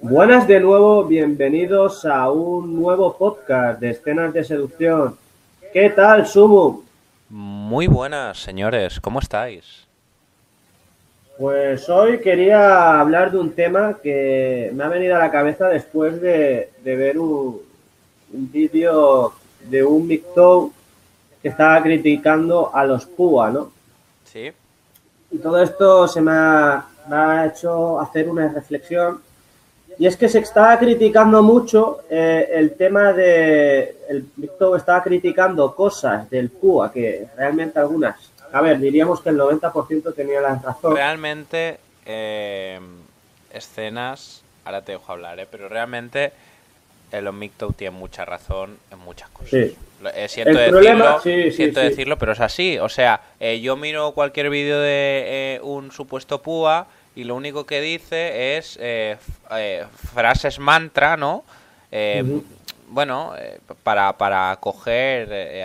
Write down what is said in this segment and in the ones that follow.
Buenas de nuevo, bienvenidos a un nuevo podcast de escenas de seducción. ¿Qué tal, Sumu? Muy buenas, señores, ¿cómo estáis? Pues hoy quería hablar de un tema que me ha venido a la cabeza después de, ver un, vídeo de un Mictou que estaba criticando a los PUA, ¿no? Sí. Y todo esto se me ha, me ha hecho hacer una reflexión y es que se estaba criticando mucho eh, el tema de. El Víctor estaba criticando cosas del PUA que realmente algunas. A ver, diríamos que el 90% tenía la razón. Realmente, eh, escenas. Ahora te dejo hablar, ¿eh? pero realmente el Micto tiene mucha razón en muchas cosas. Sí. Eh, siento, decirlo, siento decirlo, pero es así. O sea, yo miro cualquier vídeo de un supuesto PUA y lo único que dice es eh, eh, frases mantra, ¿no? Eh, bueno, para, para coger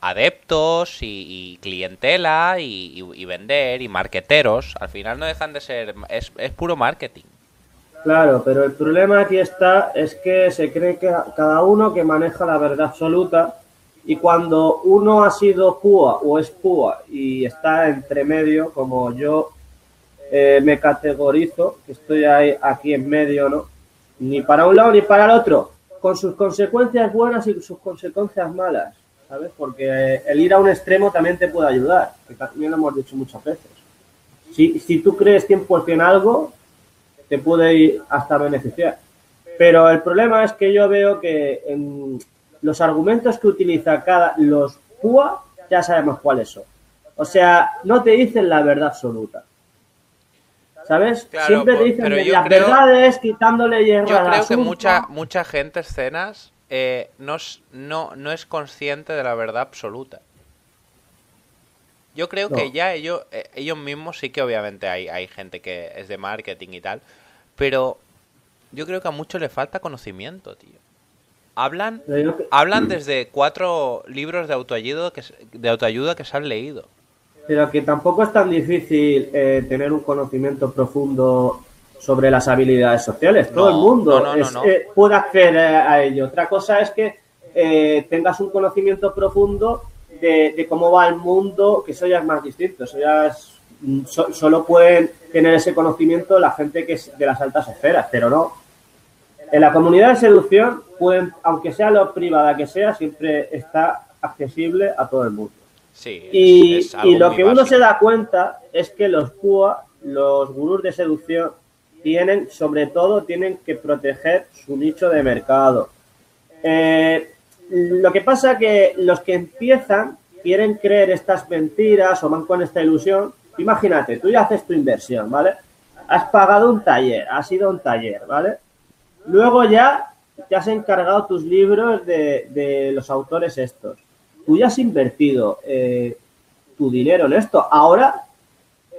adeptos y, clientela y, vender y marqueteros. Al final no dejan de ser, es, es puro marketing. Claro, pero el problema aquí está es que se cree que cada uno que maneja la verdad absoluta y cuando uno ha sido púa o es púa y está entre medio, como yo eh, me categorizo, que estoy ahí, aquí en medio, ¿no? Ni para un lado ni para el otro, con sus consecuencias buenas y sus consecuencias malas, ¿sabes? Porque el ir a un extremo también te puede ayudar, que también lo hemos dicho muchas veces. Si, si tú crees tiempo en algo, te puede ir hasta beneficiar. Pero el problema es que yo veo que en los argumentos que utiliza cada los PUA ya sabemos cuáles son. O sea, no te dicen la verdad absoluta. ¿Sabes? Siempre te dicen que las verdades quitándole hierro Yo creo que mucha, mucha gente, escenas, eh, no, no, no es consciente de la verdad absoluta. Yo creo que ya ellos, eh, ellos mismos sí que obviamente hay, hay gente que es de marketing y tal, pero yo creo que a muchos le falta conocimiento, tío. Hablan, hablan desde cuatro libros de autoayuda que, de autoayuda que se han leído. Pero que tampoco es tan difícil eh, tener un conocimiento profundo sobre las habilidades sociales. Todo el mundo eh, puede acceder a ello. Otra cosa es que eh, tengas un conocimiento profundo de, cómo va el mundo, que eso ya es más distinto. Eso ya es, mm, solo pueden tener ese conocimiento la gente que es de las altas esferas, pero no. En la comunidad de seducción, pueden, aunque sea lo privada que sea, siempre está accesible a todo el mundo y, lo que uno se da cuenta es que los PUA, los gurús de seducción, tienen, sobre todo, tienen que proteger su nicho de mercado. Eh, lo que pasa que los que empiezan quieren creer estas mentiras o van con esta ilusión. Imagínate, tú ya haces tu inversión, ¿vale? Has pagado un taller, has ido a un taller, ¿vale? Luego ya te has encargado tus libros de, de los autores estos tú ya has invertido eh, tu dinero en esto. Ahora,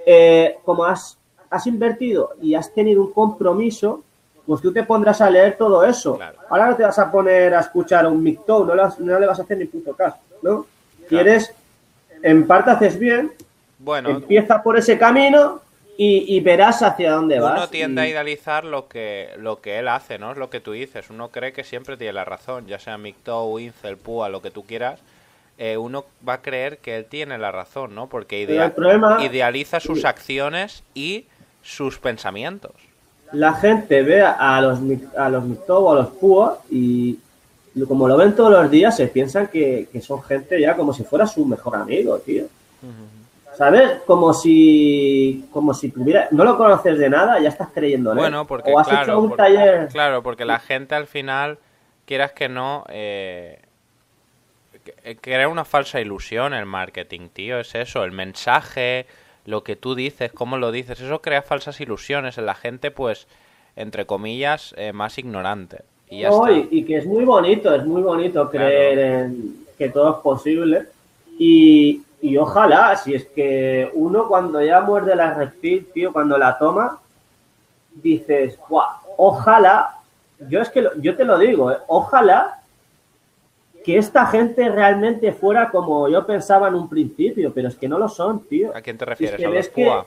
eh, como has, has invertido y has tenido un compromiso, pues tú te pondrás a leer todo eso. Ahora no te vas a poner a escuchar un micto, no, no le vas a hacer ni puto caso, ¿no? Quieres, en parte haces bien, bueno, empieza por ese camino y, verás hacia dónde vas. Uno tiende a idealizar lo que, lo que él hace, ¿no? Es lo que tú dices. Uno cree que siempre tiene la razón, ya sea Micto, Incel, Púa, lo que tú quieras eh, uno va a creer que él tiene la razón, ¿no? Porque idealiza sus acciones y sus pensamientos. La gente ve a los a los o a los Púa y como lo ven todos los días se piensan que, son gente ya como si fuera su mejor amigo, tío. ¿Sabes? Como si como si tuviera no lo conoces de nada, ya estás creyendo en bueno, porque claro, porque, claro, porque la gente al final quieras que no eh, crea una falsa ilusión el marketing, tío. Es eso, el mensaje, lo que tú dices, cómo lo dices, eso crea falsas ilusiones en la gente, pues, entre comillas, eh, más ignorante. Y, ya y, que es muy bonito, es muy bonito creer en que todo es posible. Y, y ojalá, si es que uno cuando ya muerde la reptil, tío, cuando la toma, dices, ojalá, yo es que yo te lo digo, eh, ojalá que esta gente realmente fuera como yo pensaba en un principio, pero es que no lo son, tío. ¿A quién te refieres? ¿A los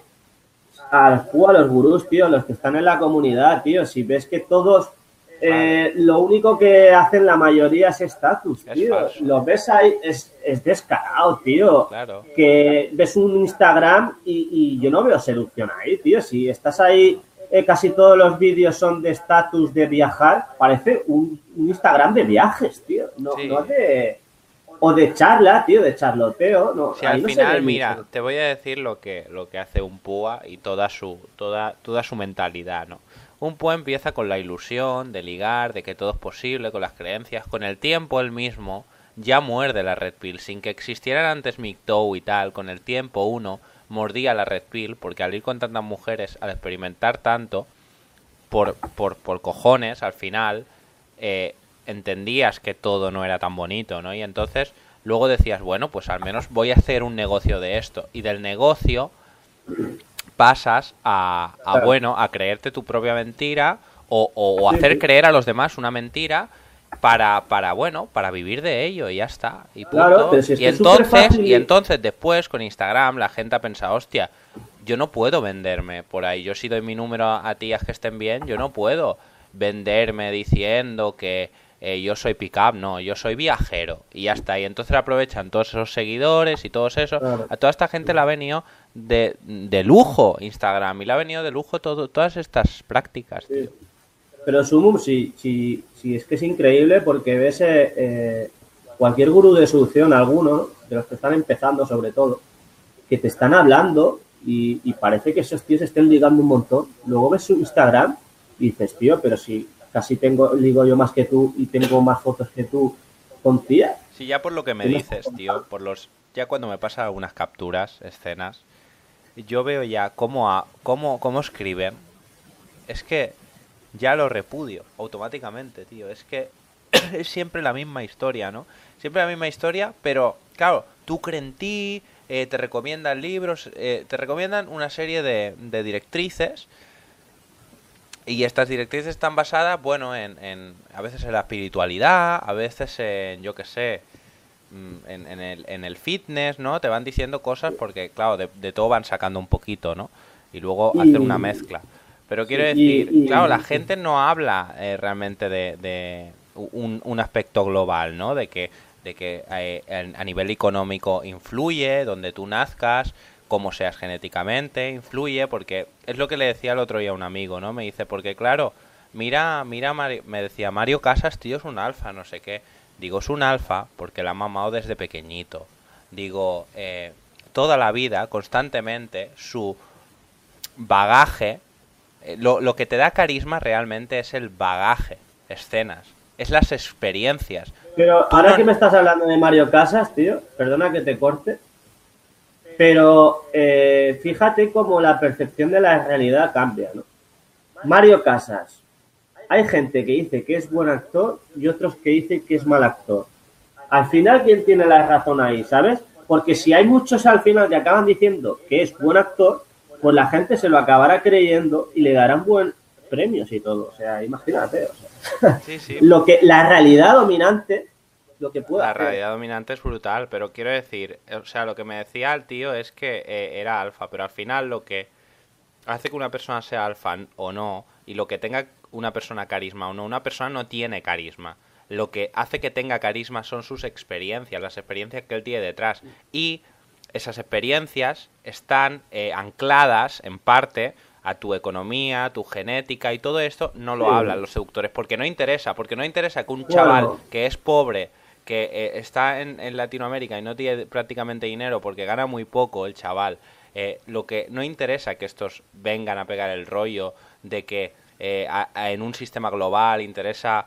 al a los gurús, tío, los que están en la comunidad, tío. Si ves que todos, eh, lo único que hacen la mayoría es estatus, tío. Lo ves ahí, es, es descarado, tío. Claro. Que ves un Instagram y, yo no veo seducción ahí, tío. Si estás ahí, eh, casi todos los vídeos son de estatus de viajar, parece un, Instagram de viajes, tío. No, no de o de charla, tío, de charloteo. No, si al final, mira, te voy a decir lo que, lo que hace un púa y toda su, toda, toda su mentalidad, ¿no? Un púa empieza con la ilusión de ligar, de que todo es posible, con las creencias. Con el tiempo él mismo ya muerde la red pill. Sin que existieran antes MGTOW y tal, con el tiempo uno mordía la red pill, porque al ir con tantas mujeres, al experimentar tanto, por, por, por cojones, al final, eh, entendías que todo no era tan bonito, ¿no? Y entonces luego decías, bueno, pues al menos voy a hacer un negocio de esto. Y del negocio pasas a, bueno, a creerte tu propia mentira o, o, hacer creer a los demás una mentira para, para bueno, para vivir de ello y ya está. Y, y entonces, y entonces después con Instagram la gente ha pensado, hostia, yo no puedo venderme por ahí. Yo si doy mi número a tías que estén bien, yo no puedo venderme diciendo que eh, yo soy pickup, no, yo soy viajero y ya está. Y entonces aprovechan todos esos seguidores y todos esos. A toda esta gente le ha venido de, de, lujo Instagram y le ha venido de lujo todo, todas estas prácticas. Pero Sumum, sí, sí, sí, es que es increíble porque ves eh, eh, cualquier gurú de solución, alguno, de los que están empezando sobre todo, que te están hablando y, y parece que esos tíos estén ligando un montón. Luego ves su Instagram y dices, tío, pero si casi tengo, digo yo más que tú y tengo más fotos que tú con tía. Sí, ya por lo que me dices, tío, por los ya cuando me pasa algunas capturas, escenas, yo veo ya cómo, a, cómo, cómo escriben. Es que ya lo repudio automáticamente, tío. Es que es siempre la misma historia, ¿no? Siempre la misma historia, pero claro, tú crees en ti, eh, te recomiendan libros, eh, te recomiendan una serie de, de directrices y estas directrices están basadas, bueno, en, en, a veces en la espiritualidad, a veces en, yo qué sé, mm, en, en, el, en el fitness, ¿no? Te van diciendo cosas porque, claro, de, todo van sacando un poquito, ¿no? Y luego hacer una mezcla. Pero quiero decir, claro, la gente no habla eh, realmente de, de un, un, aspecto global, ¿no? De que, de que eh, a nivel económico influye, donde tú nazcas, cómo seas genéticamente, influye, porque es lo que le decía el otro día a un amigo, ¿no? Me dice, porque claro, mira, mira, me decía, Mario Casas, tío, es un alfa, no sé qué. Digo, es un alfa porque la ha mamado desde pequeñito. Digo, eh, toda la vida, constantemente, su bagaje, lo, lo que te da carisma realmente es el bagaje, escenas, es las experiencias. Pero ahora que me estás hablando de Mario Casas, tío, perdona que te corte, pero eh, fíjate cómo la percepción de la realidad cambia, ¿no? Mario Casas. Hay gente que dice que es buen actor y otros que dicen que es mal actor. Al final, ¿quién tiene la razón ahí, sabes? Porque si hay muchos al final que acaban diciendo que es buen actor, pues la gente se lo acabará creyendo y le darán buen premios y todo. O sea, imagínate. lo que la realidad dominante lo que pueda. La realidad dominante es brutal, pero quiero decir, o sea, lo que me decía el tío es que eh, era alfa, pero al final lo que hace que una persona sea alfa o no, y lo que tenga una persona carisma o no, una persona no tiene carisma. Lo que hace que tenga carisma son sus experiencias, las experiencias que él tiene detrás. Y esas experiencias están eh, ancladas en parte a tu economía, tu genética y todo esto no lo hablan los seductores porque no interesa, porque no interesa que un chaval que es pobre que eh, está en, Latinoamérica y no tiene prácticamente dinero porque gana muy poco el chaval, eh, lo que no interesa que estos vengan a pegar el rollo de que eh, en un sistema global interesa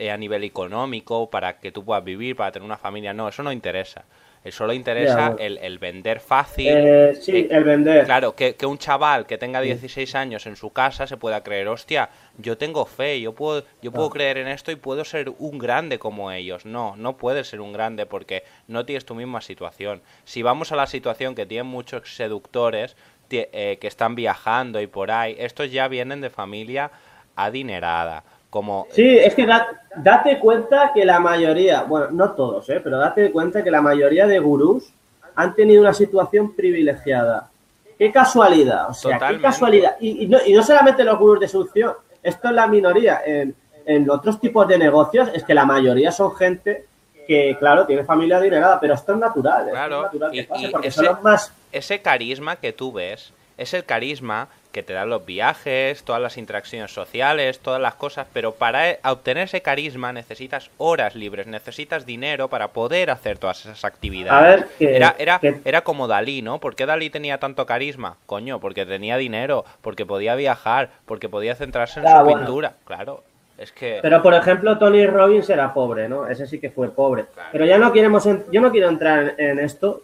a nivel económico para que tú puedas vivir, para tener una familia, no, eso no interesa. Solo interesa el, el, vender fácil. Eh, sí, eh, el vender. Claro, que, que, un chaval que tenga 16 años en su casa se pueda creer, hostia, yo tengo fe, yo puedo, yo puedo creer en esto y puedo ser un grande como ellos. No, no puedes ser un grande porque no tienes tu misma situación. Si vamos a la situación que tienen muchos seductores eh, que están viajando y por ahí, estos ya vienen de familia adinerada como... Sí, es que date cuenta que la mayoría, bueno, no todos, ¿eh? pero date cuenta que la mayoría de gurús han tenido una situación privilegiada. qué casualidad, o sea, qué casualidad. Y, no, y no solamente los gurús de seducción, esto es la minoría. En, en otros tipos de negocios es que la mayoría son gente que, claro, tiene familia adinerada, pero esto es natural. Claro, es porque ese, son más... ese carisma que tú ves es el carisma que te dan los viajes, todas las interacciones sociales, todas las cosas, pero para e, obtener ese carisma necesitas horas libres, necesitas dinero para poder hacer todas esas actividades. era, era, era como Dalí, ¿no? ¿Por qué Dalí tenía tanto carisma? Coño, porque tenía dinero, porque podía viajar, porque podía centrarse en su pintura. Claro, es que... Pero por ejemplo, Tony Robbins era pobre, ¿no? Ese sí que fue pobre. Pero ya no queremos, yo no quiero entrar en esto,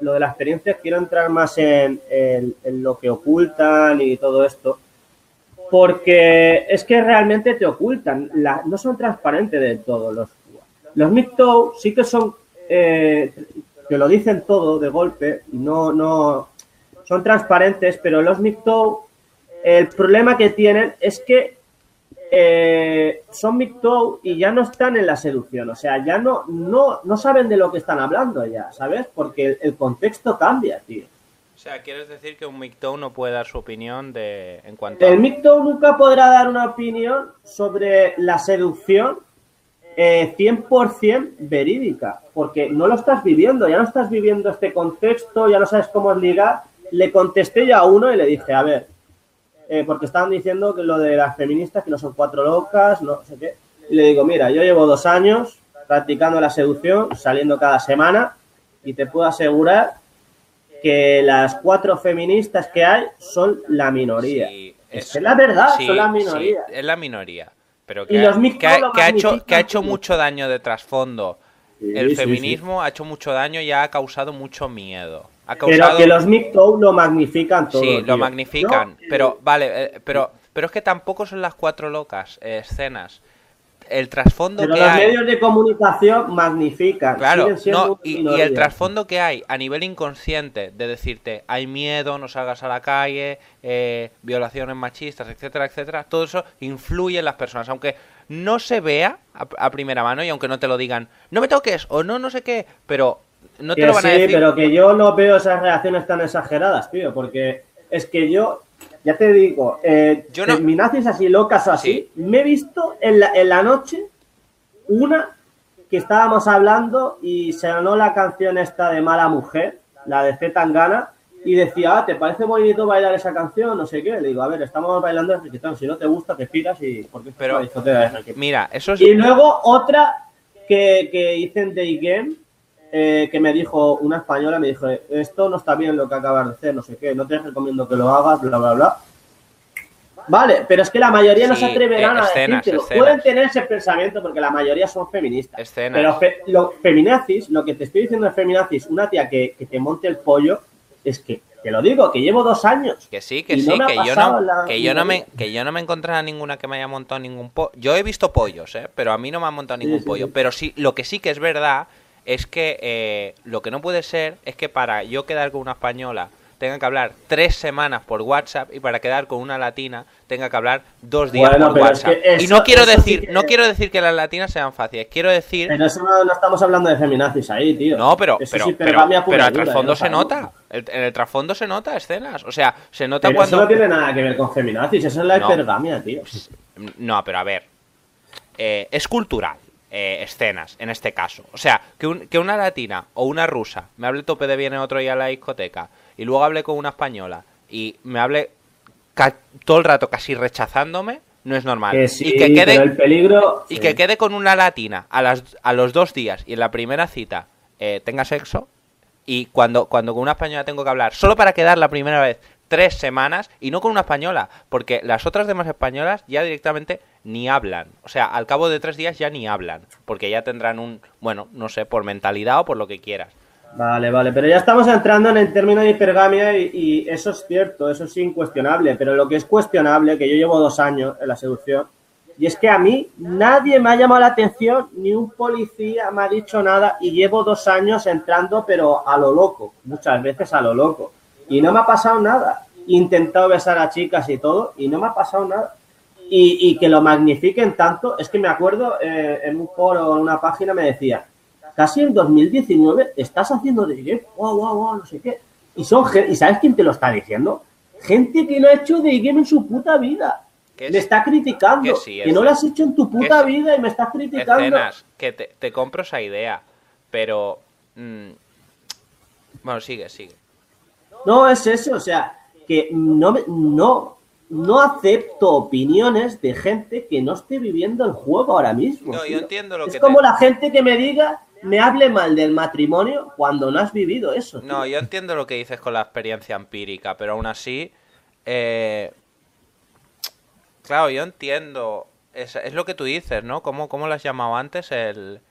lo de la experiencia, quiero entrar más en, lo que ocultan y todo esto, porque es que realmente te ocultan, no son transparentes de todo. Los, los MGTOW sí que son, eh, lo dicen todo de golpe, no, no, son transparentes, pero los MGTOW, el problema que tienen es que eh, son MGTOW y ya no están en la seducción, o sea, ya no, no, no saben de lo que están hablando ya, ¿sabes? Porque el, contexto cambia, tío. O sea, ¿quieres decir que un MGTOW no puede dar su opinión de en cuanto El MGTOW nunca podrá dar una opinión sobre la seducción eh, 100% verídica, porque no lo estás viviendo, ya no estás viviendo este contexto, ya no sabes cómo es ligar. Le contesté yo a uno y le dije, a ver, eh, porque estaban diciendo que lo de las feministas, que no son cuatro locas, no sé qué. Y le digo, mira, yo llevo dos años practicando la seducción, saliendo cada semana, y te puedo asegurar que las cuatro feministas que hay son la minoría. es, la verdad, son la minoría. es la minoría. Pero que, ha, hecho, que ha hecho mucho daño de trasfondo. el feminismo ha hecho mucho daño y ha causado mucho miedo. Pero que los MGTOW lo magnifican todo. Sí, lo magnifican. Pero, vale, eh, pero, pero es que tampoco son las cuatro locas eh, escenas. El trasfondo pero que los medios de comunicación magnifican. Claro, no, y, el trasfondo que hay a nivel inconsciente de decirte hay miedo, no salgas a la calle, eh, violaciones machistas, etcétera, etcétera, todo eso influye en las personas. Aunque no se vea a, a primera mano y aunque no te lo digan, no me toques o no, no sé qué, pero no te lo van a decir. pero que yo no veo esas reacciones tan exageradas, tío, porque es que yo, ya te digo, eh, yo feminazis así locas o así, me he visto en la, en la noche una que estábamos hablando y se ganó la canción esta de Mala Mujer, la de Z Tangana, y decía, ah, ¿te parece bonito bailar esa canción? No sé qué. Le digo, a ver, estamos bailando el reggaetón, si no te gusta, te piras y... Porque Pero, mira, eso es... Y luego otra que, que hice en Day Game, eh, que me dijo, una española me dijo, esto no está bien lo que acabas de hacer, no sé qué, no te recomiendo que lo hagas, bla, bla, bla. Vale, pero es que la mayoría no se atreverán a decirlo. Pueden tener ese pensamiento porque la mayoría son feministas. Pero lo, feminazis, lo que te estoy diciendo de feminazis, una tía que, te monte el pollo, es que te lo digo, que llevo dos años. Que sí, que sí, que yo no, que yo no me, que yo no me a ninguna que me haya montado ningún pollo. Yo he visto pollos, eh, pero a mí no me han montado ningún pollo. Pero sí, lo que sí que es verdad es que eh, lo que no puede ser es que para yo quedar con una española tenga que hablar tres semanas por WhatsApp y para quedar con una latina tenga que hablar dos días por WhatsApp. y no quiero decir, no quiero decir que las latinas sean fáciles, quiero decir. Pero eso no, estamos hablando de feminazis ahí, tío. No, pero, pero, pero, pero, el trasfondo se nota. en el trasfondo se nota escenas. O sea, se nota pero cuando. Eso no tiene nada que ver con feminazis, eso es la hipergamia, tío. No, pero a ver. Eh, es cultural. Eh, escenas, en este caso. O sea, que, que, una latina o una rusa me hable tope de bien otro día a la discoteca y luego hable con una española y me hable todo el rato casi rechazándome, no es normal. y que quede, el peligro... Y que quede con una latina a, las, a los dos días y en la primera cita eh, tenga sexo y cuando, cuando con una española tengo que hablar solo para quedar la primera vez tres semanas y no con una española, porque las otras demás españolas ya directamente ni hablan. O sea, al cabo de tres días ya ni hablan, porque ya tendrán un, bueno, no sé, por mentalidad o por lo que quieras. Vale, vale, pero ya estamos entrando en el término de hipergamia y, eso es cierto, eso es incuestionable, pero lo que es cuestionable, que yo llevo dos años en la seducción, y es que a mí nadie me ha llamado la atención, ni un policía me ha dicho nada, y llevo dos años entrando, pero a lo loco, muchas veces a lo loco y no me ha pasado nada. He intentado besar a chicas y todo y no me ha pasado nada. Y, que lo magnifiquen tanto, es que me acuerdo eh, en un foro en una página me decía, casi en 2019 estás haciendo de wow, wow, wow, no sé qué. Y, son, ¿Y sabes quién te lo está diciendo? Gente que no ha hecho de game en su puta vida. Me está criticando. Que, no lo has hecho en tu puta vida y me estás criticando. Escenas, que te, compro esa idea. Pero. Mm, bueno, sigue, sigue. No, es eso, o sea, que no, no, no acepto opiniones de gente que no esté viviendo el juego ahora mismo. No, yo entiendo lo es que. Es como la gente que me diga, me hable mal del matrimonio cuando no has vivido eso. No, yo entiendo lo que dices con la experiencia empírica, pero aún así. Eh, claro, yo entiendo. Es, es, lo que tú dices, ¿no? ¿Cómo, cómo lo has llamado antes? El,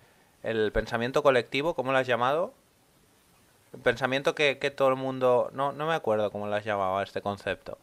el pensamiento colectivo, ¿cómo lo has llamado? Pensamiento que, todo el mundo... No, no me acuerdo cómo lo has llamado a este concepto.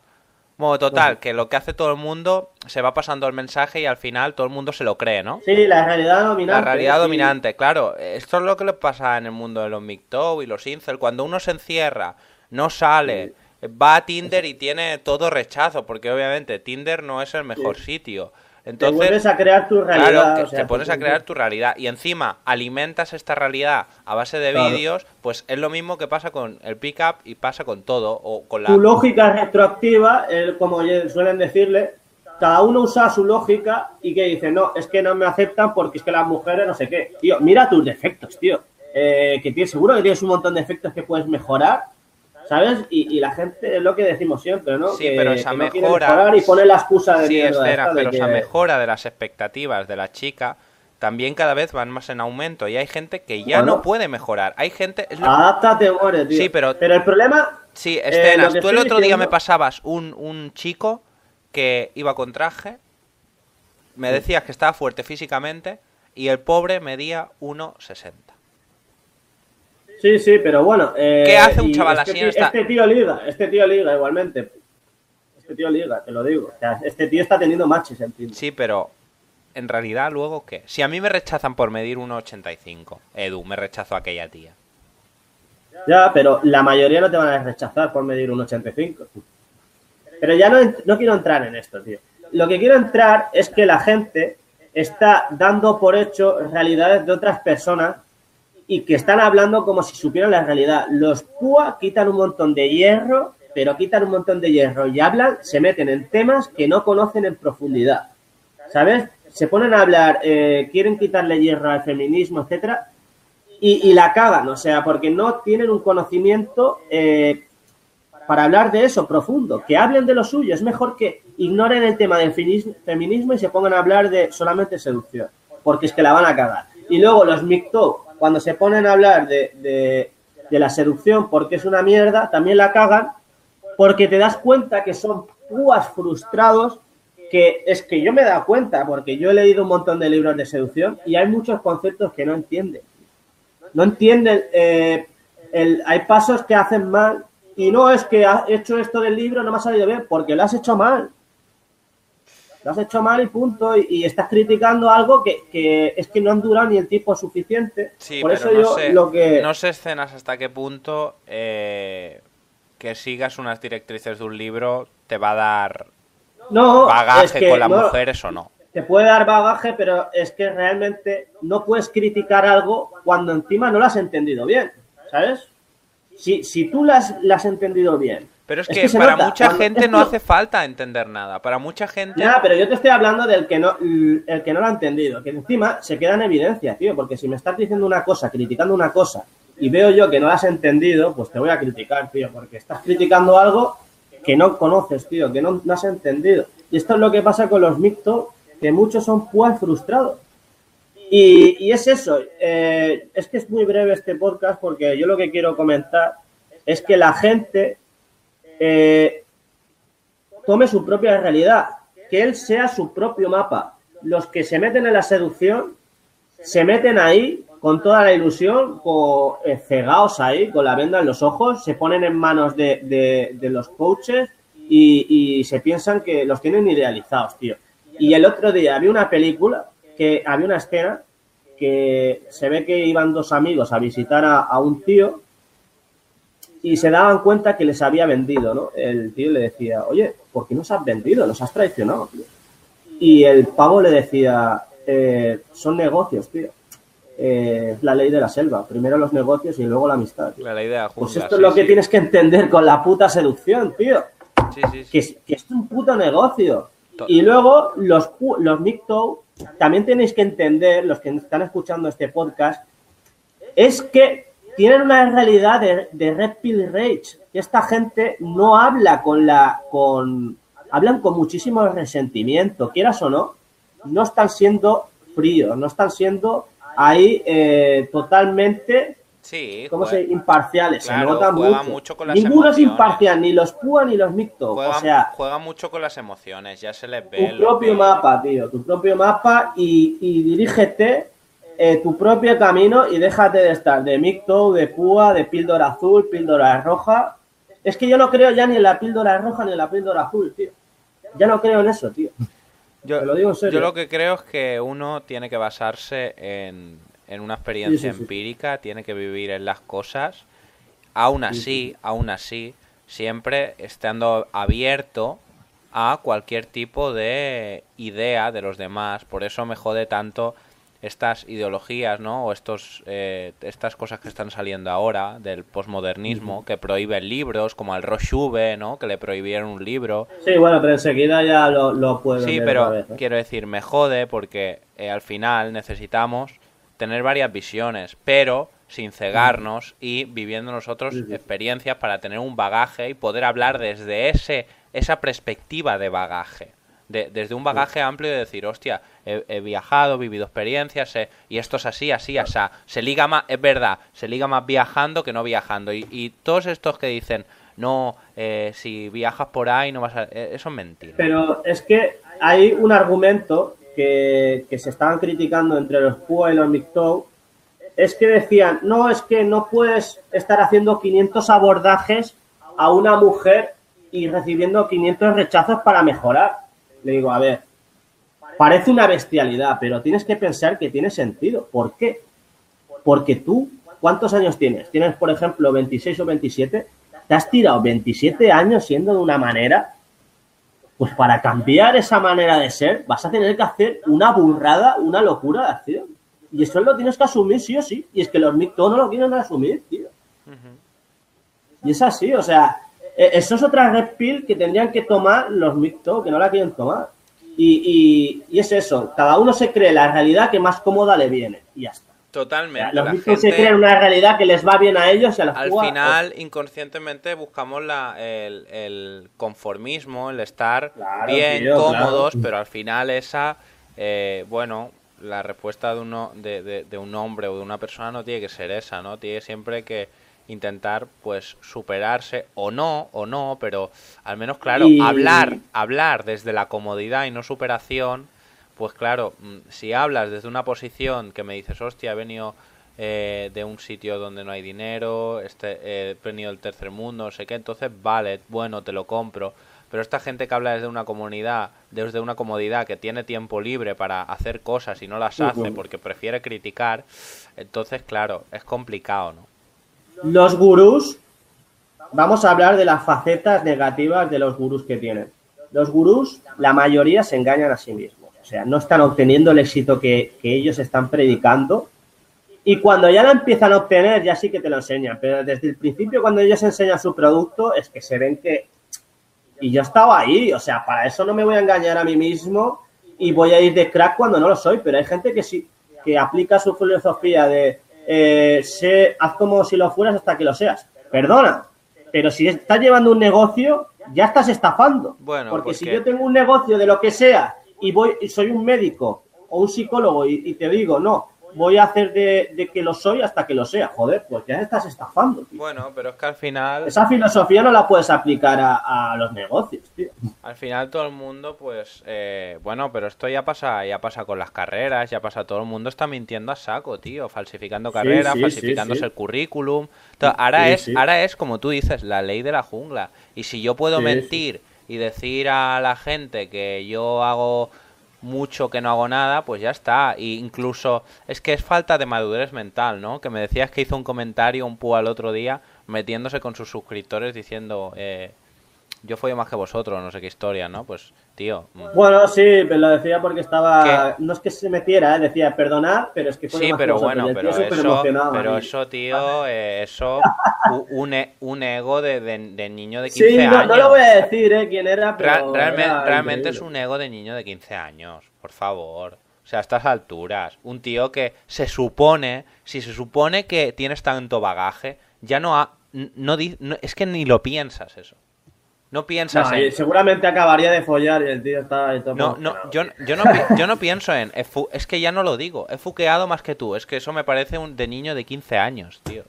Bueno, total, que lo que hace todo el mundo se va pasando el mensaje y al final todo el mundo se lo cree, ¿no? Sí, la realidad dominante. La realidad dominante, claro. Esto es lo que le pasa en el mundo de los MGTOW y los Incel. Cuando uno se encierra, no sale, va a Tinder y tiene todo rechazo, porque obviamente Tinder no es el mejor sitio. Entonces, te pones a crear tu realidad. Claro, te pones a crear tu realidad y encima alimentas esta realidad a base de vídeos, pues es lo mismo que pasa con el pickup y pasa con todo. O con la... Tu lógica retroactiva, como suelen decirle, cada uno usa su lógica y que dice, no, es que no me aceptan porque es que las mujeres no sé qué. Tío, mira tus defectos, tío. Eh, que tienes, seguro que tienes un montón de defectos que puedes mejorar ¿sabes? Y, la gente es lo que decimos siempre, ¿no? Sí, pero esa mejora. y pone la excusa de sí, pero esa mejora de las expectativas de la chica también cada vez van más en aumento y hay gente que ya no puede mejorar. Hay gente. Es Adáptate, tío. Sí, pero. Pero el problema. Sí, eh, escenas. tú el otro día me pasabas un, un chico que iba con traje, me decías que estaba fuerte físicamente y el pobre medía 1,60. Sí, sí, pero bueno. Eh, ¿Qué hace un chaval este así? Este tío liga, este tío liga igualmente. Este tío liga, te lo digo. este tío está teniendo matches en fin. Sí, pero en realidad luego qué? Si a mí me rechazan por medir 1,85, Edu, me rechazó aquella tía. Ya, pero la mayoría no te van a rechazar por medir 1,85. Pero ya no, no quiero entrar en esto, tío. Lo que quiero entrar es que la gente está dando por hecho realidades de otras personas y que están hablando como si supieran la realidad. Los PUA quitan un montón de hierro, pero quitan un montón de hierro y hablan, se meten en temas que no conocen en profundidad. ¿Sabes? Se ponen a hablar, eh, quieren quitarle hierro al feminismo, etcétera, y, la cagan, o sea, porque no tienen un conocimiento eh, para hablar de eso profundo, que hablen de lo suyo. Es mejor que ignoren el tema del feminismo y se pongan a hablar de solamente seducción, porque es que la van a cagar. Y luego los MGTOW cuando se ponen a hablar de, la seducción porque es una mierda, también la cagan porque te das cuenta que son púas frustrados que es que yo me he dado cuenta porque yo he leído un montón de libros de seducción y hay muchos conceptos que no entienden. No entienden, eh, hay pasos que hacen mal y no es que has hecho esto del libro, no me ha salido bien, porque lo has hecho mal lo has hecho mal y punto, y, estás criticando algo que, es que no han durado ni el tiempo suficiente. Sí, Por eso no yo sé, lo que... No sé escenas hasta qué punto eh, que sigas unas directrices de un libro te va a dar no, bagaje con las mujeres o no. Te puede dar bagaje, pero es que realmente no puedes criticar algo cuando encima no lo has entendido bien, ¿sabes? Si, si tú las lo has entendido bien pero es, que, para mucha gente no hace falta entender nada. Para mucha gente. Ya, pero yo te estoy hablando del que no, el que no lo ha entendido. Que encima se queda en evidencia, tío. Porque si me estás diciendo una cosa, criticando una cosa, y veo yo que no la has entendido, pues te voy a criticar, tío. Porque estás criticando algo que no conoces, tío. Que no, has entendido. Y esto es lo que pasa con los mixtos, que muchos son pues frustrados. Y, es eso. Eh, es que es muy breve este podcast porque yo lo que quiero comentar es que la gente eh, tome su propia realidad, que él sea su propio mapa. Los que se meten en la seducción se meten ahí con toda la ilusión, con, eh, cegados ahí, con la venda en los ojos, se ponen en manos de, los coaches y, se piensan que los tienen idealizados, tío. Y el otro día había una película, que había una escena que se ve que iban dos amigos a visitar a un tío y se daban cuenta que les había vendido, ¿no? El tío le decía, oye, ¿por qué nos has vendido? Nos has traicionado, tío. Y el pavo le decía, eh, son negocios, tío. eh, la ley de la selva. Primero los negocios y luego la amistad. La ley de la Pues esto es lo que tienes que entender con la puta seducción, tío. Que, que, es un puto negocio. Y luego los, los MGTOW, también tenéis que entender, los que están escuchando este podcast, es que tienen una realidad de, de Red Pill Rage. Que esta gente no habla con la. con Hablan con muchísimo resentimiento, quieras o no, no están siendo fríos, no están siendo ahí eh, totalmente Sí, ¿cómo se imparciales? se nota mucho. con las Ninguno es imparcial, ni los PUA ni los MICTO. o sea, juega mucho con las emociones, ya se les ve. Tu propio mapa, tío, tu propio mapa y, y dirígete eh, tu propio camino y déjate de estar de MICTO, de PUA, de píldora azul, píldora roja. Es que yo no creo ya ni en la píldora roja ni en la píldora azul, tío. Ya no creo en eso, tío. Yo, lo digo en serio. Yo lo que creo es que uno tiene que basarse en en una experiencia empírica, tiene que vivir en las cosas. Aún así, aún así, siempre estando abierto a cualquier tipo de idea de los demás. Por eso me jode tanto estas ideologías, ¿no? O estos, eh, estas cosas que están saliendo ahora del posmodernismo, que prohíben libros, como al Rochube, ¿no? Que le prohibieron un libro. Sí, bueno, pero enseguida ya lo, lo puedo Sí, pero quiero decir, me jode porque eh, al final necesitamos tener varias visiones, pero sin cegarnos y viviendo nosotros experiencias para tener un bagaje y poder hablar desde ese esa perspectiva de bagaje. De, desde un bagaje amplio de decir, hostia, he, viajado, vivido experiencias, y esto es así, así, así. Se liga más, es verdad, se liga más viajando que no viajando. Y, todos estos que dicen, no, eh, si viajas por ahí no vas a... Eh, eso es mentira. Pero es que hay un argumento que, se estaban criticando entre los PUA y los MGTOW es que decían, no, es que no puedes estar haciendo 500 abordajes a una mujer y recibiendo 500 rechazos para mejorar. Le digo, a ver, parece una bestialidad, pero tienes que pensar que tiene sentido. ¿Por qué? Porque tú, ¿cuántos años tienes? Tienes, por ejemplo, 26 o 27. Te has tirado 27 años siendo de una manera pues para cambiar esa manera de ser vas a tener que hacer una burrada, una locura de acción. Y eso lo tienes que asumir sí o sí. Y es que los mictos no lo quieren asumir, tío. Y es así, o sea, e-, eso es otra red pill que tendrían que tomar los mictos, que no la quieren tomar. Y, y, es eso, cada uno se cree la realidad que más cómoda le viene. Y ya está. Totalmente. los la se creen una realidad que les va bien a ellos y a Al final, inconscientemente, buscamos la, el, conformismo, el estar bien, cómodos, pero al final esa, eh, bueno, la respuesta de, uno, de, de, un hombre o de una persona no tiene que ser esa, ¿no? Tiene siempre que intentar pues superarse o no o no pero al menos claro hablar hablar desde la comodidad y no superación pues claro, mm, si hablas desde una posición que me dices, hostia, he venido eh, de un sitio donde no hay dinero, este, he venido del tercer mundo, no sé qué, entonces vale, bueno, te lo compro. Pero esta gente que habla desde una comunidad, desde una comodidad, que tiene tiempo libre para hacer cosas y no las hace porque prefiere criticar, entonces, claro, es complicado, ¿no? Los gurús, vamos a hablar de las facetas negativas de los gurús que tienen. Los gurús, la mayoría se engañan a sí mismos. O sea, no están obteniendo el éxito que, ellos están predicando. Y cuando ya lo empiezan a obtener, ya sí que te lo enseñan. Pero desde el principio, cuando ellos enseñan su producto, es que se ven que. Y yo estaba ahí. O sea, para eso no me voy a engañar a mí mismo y voy a ir de crack cuando no lo soy. Pero hay gente que sí, que aplica su filosofía de eh, sé, haz como si lo fueras hasta que lo seas. Perdona, pero si estás llevando un negocio, ya estás estafando. Bueno, porque si yo tengo un negocio de lo que sea y voy y soy un médico o un psicólogo y, te digo, no, voy a hacer de, que lo soy hasta que lo sea. Joder, pues ya estás estafando. Bueno, pero es que al final... Esa filosofía no la puedes aplicar a, los negocios, tío. Al final todo el mundo, pues, eh, bueno, pero esto ya pasa, ya pasa con las carreras, ya pasa, todo el mundo está mintiendo a saco, tío, falsificando carreras, falsificándose el currículum. ahora es, ahora es como tú dices, la ley de la jungla. Y si yo puedo mentir y decir a la gente que yo hago mucho que no hago nada, pues ya está. Y incluso es que es falta de madurez mental, ¿no? Que me decías que hizo un comentario un púa el otro día metiéndose con sus suscriptores diciendo, eh, yo follo más que vosotros, no sé qué historia, ¿no? Pues, tío. Mm. Bueno, sí, pero lo decía porque estaba. No es que se metiera, ¿eh? decía perdonar, pero es que Sí, pero bueno, pero eso, pero eso, tío, eh, eso. un, e, un ego de, de, niño de 15 años. Sí, no, lo voy a decir, ¿eh? Quién era, pero. realmente, realmente es un ego de niño de 15 años, por favor. O sea, a estas alturas, un tío que se supone, si se supone que tienes tanto bagaje, ya no ha, no, es que ni lo piensas eso. No piensas en... Seguramente acabaría de follar y el tío está... no, no, yo, yo, no, yo no pienso en... Es que ya no lo digo. He fuqueado más que tú. Es que eso me parece un de niño de 15 años, tío.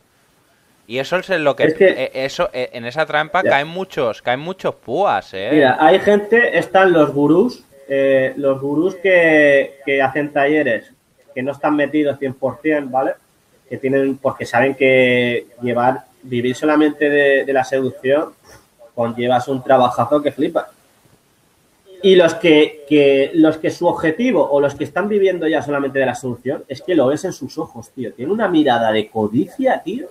Y eso es lo que... Eh, eso, eh, en esa trampa caen muchos, caen muchos púas, ¿eh? Mira, hay gente, están los gurús, eh, los gurús que, que hacen talleres que no están metidos 100%, ¿vale? Que tienen, porque saben que llevar, vivir solamente de la seducción conllevas un trabajazo que flipas. Y los que, los que su objetivo o los que están viviendo ya solamente de la solución es que lo ves en sus ojos, tío. Tiene una mirada de codicia, tío.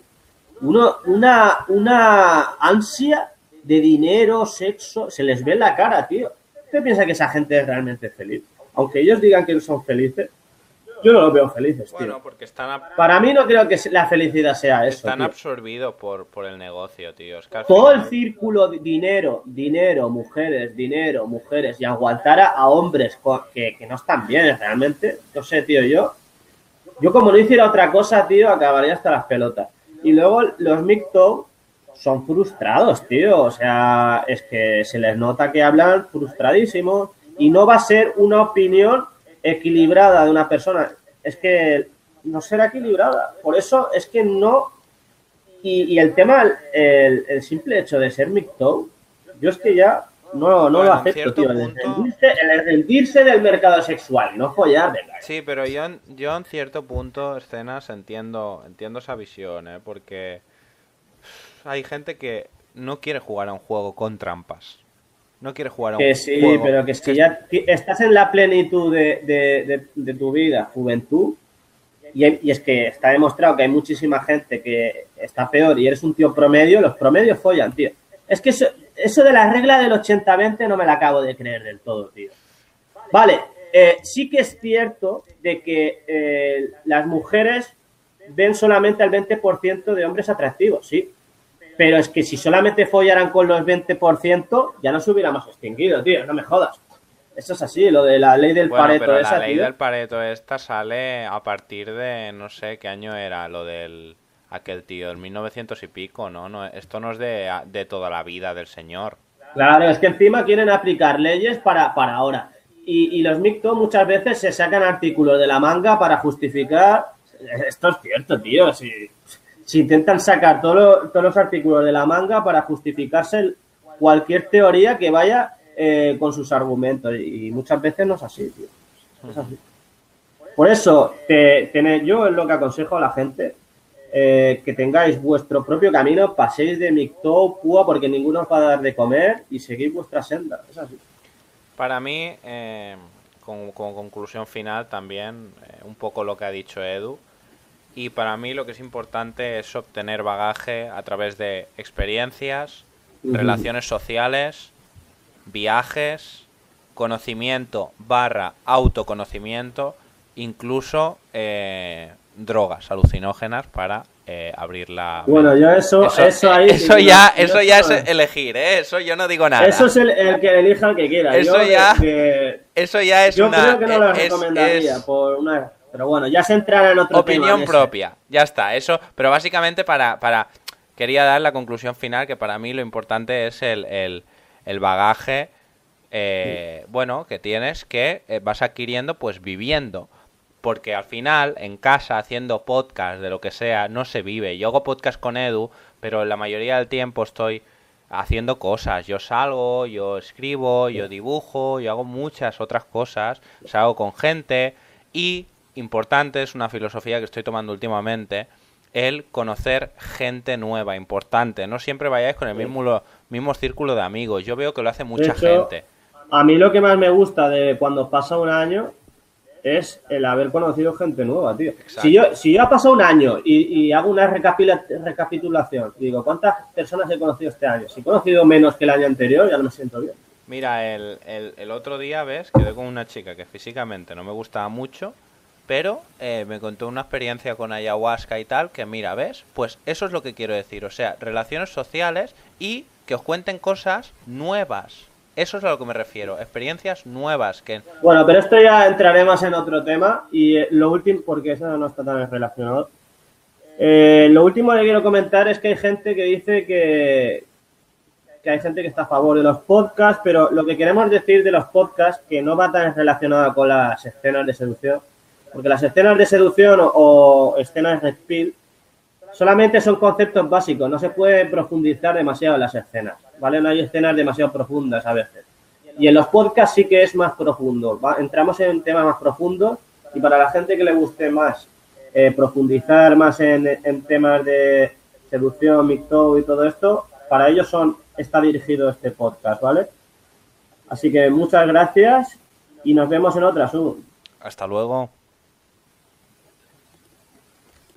Uno, una, una ansia de dinero, sexo, se les ve en la cara, tío. ¿Usted piensa que esa gente es realmente feliz? Aunque ellos digan que son felices, yo no los veo felices, bueno, porque están... Para mí no creo que la felicidad sea eso. Están absorbidos por, por el negocio, tío. Todo el círculo de dinero, dinero, mujeres, dinero, mujeres, y aguantar a, hombres que, que, no están bien realmente. No sé, tío, yo... Yo como no hiciera otra cosa, tío, acabaría hasta las pelotas. Y luego los MGTOW son frustrados, tío. O sea, es que se les nota que hablan frustradísimos y no va a ser una opinión equilibrada de una persona es que no será equilibrada. Por eso es que no. Y, el tema, el, simple hecho de ser micto, yo es que ya no, no lo acepto, tío. El, rendirse, del mercado sexual, no follar, venga. Sí, pero yo, yo en cierto punto, escenas, entiendo, entiendo esa visión, ¿eh? Porque hay gente que no quiere jugar a un juego con trampas no quiere jugar a un que sí, pero que si ya estás en la plenitud de, tu vida, juventud, y, es que está demostrado que hay muchísima gente que está peor y eres un tío promedio, los promedios follan, tío. Es que eso, de la regla del 80-20 no me la acabo de creer del todo, tío. Vale, eh, sí que es cierto de que eh, las mujeres ven solamente al 20% de hombres atractivos, sí. Pero es que si solamente follaran con los 20%, ya no se hubiéramos extinguido, tío, no me jodas. Eso es así, lo de la ley del Pareto. Pero la ley del Pareto esta sale a partir de, no sé qué año era, lo del aquel tío, del 1900 y pico, ¿no? no esto no es de, de toda la vida del señor. Claro, es que encima quieren aplicar leyes para, para ahora. Y, y los micto muchas veces se sacan artículos de la manga para justificar. Esto es cierto, tío. Si, si intentan sacar todos los artículos de la manga para justificarse cualquier teoría que vaya eh, con sus argumentos. Y muchas veces no es así, tío. Es así. Por eso, te, yo es lo que aconsejo a la gente, eh, que tengáis vuestro propio camino, paséis de Micto, Púa, porque ninguno os va a dar de comer y seguid vuestra senda. Es así. Para mí, eh, como, conclusión final también, un poco lo que ha dicho Edu, y para mí lo que es importante es obtener bagaje a través de experiencias, relaciones sociales, viajes, conocimiento barra autoconocimiento, incluso eh, drogas alucinógenas para eh, abrir la... Bueno, yo eso, eso, ahí... Eso ya, eso ya es elegir, ¿eh? Eso yo no digo nada. Eso es el, que elija el que quiera. Eso ya... Eso ya es yo una... Yo creo que no lo recomendaría por una pero bueno, ya se entrará en otro Opinión propia, ya está. Eso, pero básicamente para, para. Quería dar la conclusión final que para mí lo importante es el, el, bagaje. Eh, bueno, que tienes que eh, vas adquiriendo pues viviendo. Porque al final, en casa, haciendo podcast de lo que sea, no se vive. Yo hago podcast con Edu, pero la mayoría del tiempo estoy haciendo cosas. Yo salgo, yo escribo, yo dibujo, yo hago muchas otras cosas. Salgo con gente y importante, es una filosofía que estoy tomando últimamente, el conocer gente nueva, importante. No siempre vayáis con el mismo, mismo círculo de amigos. Yo veo que lo hace mucha gente. A mí lo que más me gusta de cuando pasa un año es el haber conocido gente nueva, tío. Si yo, si yo ha pasado un año y, hago una recapitulación, digo, ¿cuántas personas he conocido este año? Si he conocido menos que el año anterior, ya no me siento bien. Mira, el, el, otro día, ¿ves? Quedé con una chica que físicamente no me gustaba mucho, pero eh, me contó una experiencia con ayahuasca y tal, que mira, ¿ves? Pues eso es lo que quiero decir, o sea, relaciones sociales y que os cuenten cosas nuevas. Eso es a lo que me refiero, experiencias nuevas que... Bueno, pero esto ya entraremos en otro tema y eh, lo último, porque eso no está tan relacionado. Eh, lo último que quiero comentar es que hay gente que dice que, que hay gente que está a favor de los podcasts, pero lo que queremos decir de los podcasts que no va tan relacionado con las escenas de seducción, porque las escenas de seducción o, escenas de speed solamente son conceptos básicos, no se puede profundizar demasiado en las escenas, ¿vale? No hay escenas demasiado profundas a veces. Y en los podcasts sí que es más profundo, entramos en temas más profundos y para la gente que le guste más eh, profundizar más en, en, temas de seducción, micto y todo esto, para ellos son está dirigido este podcast, ¿vale? Así que muchas gracias y nos vemos en otra, Hasta luego.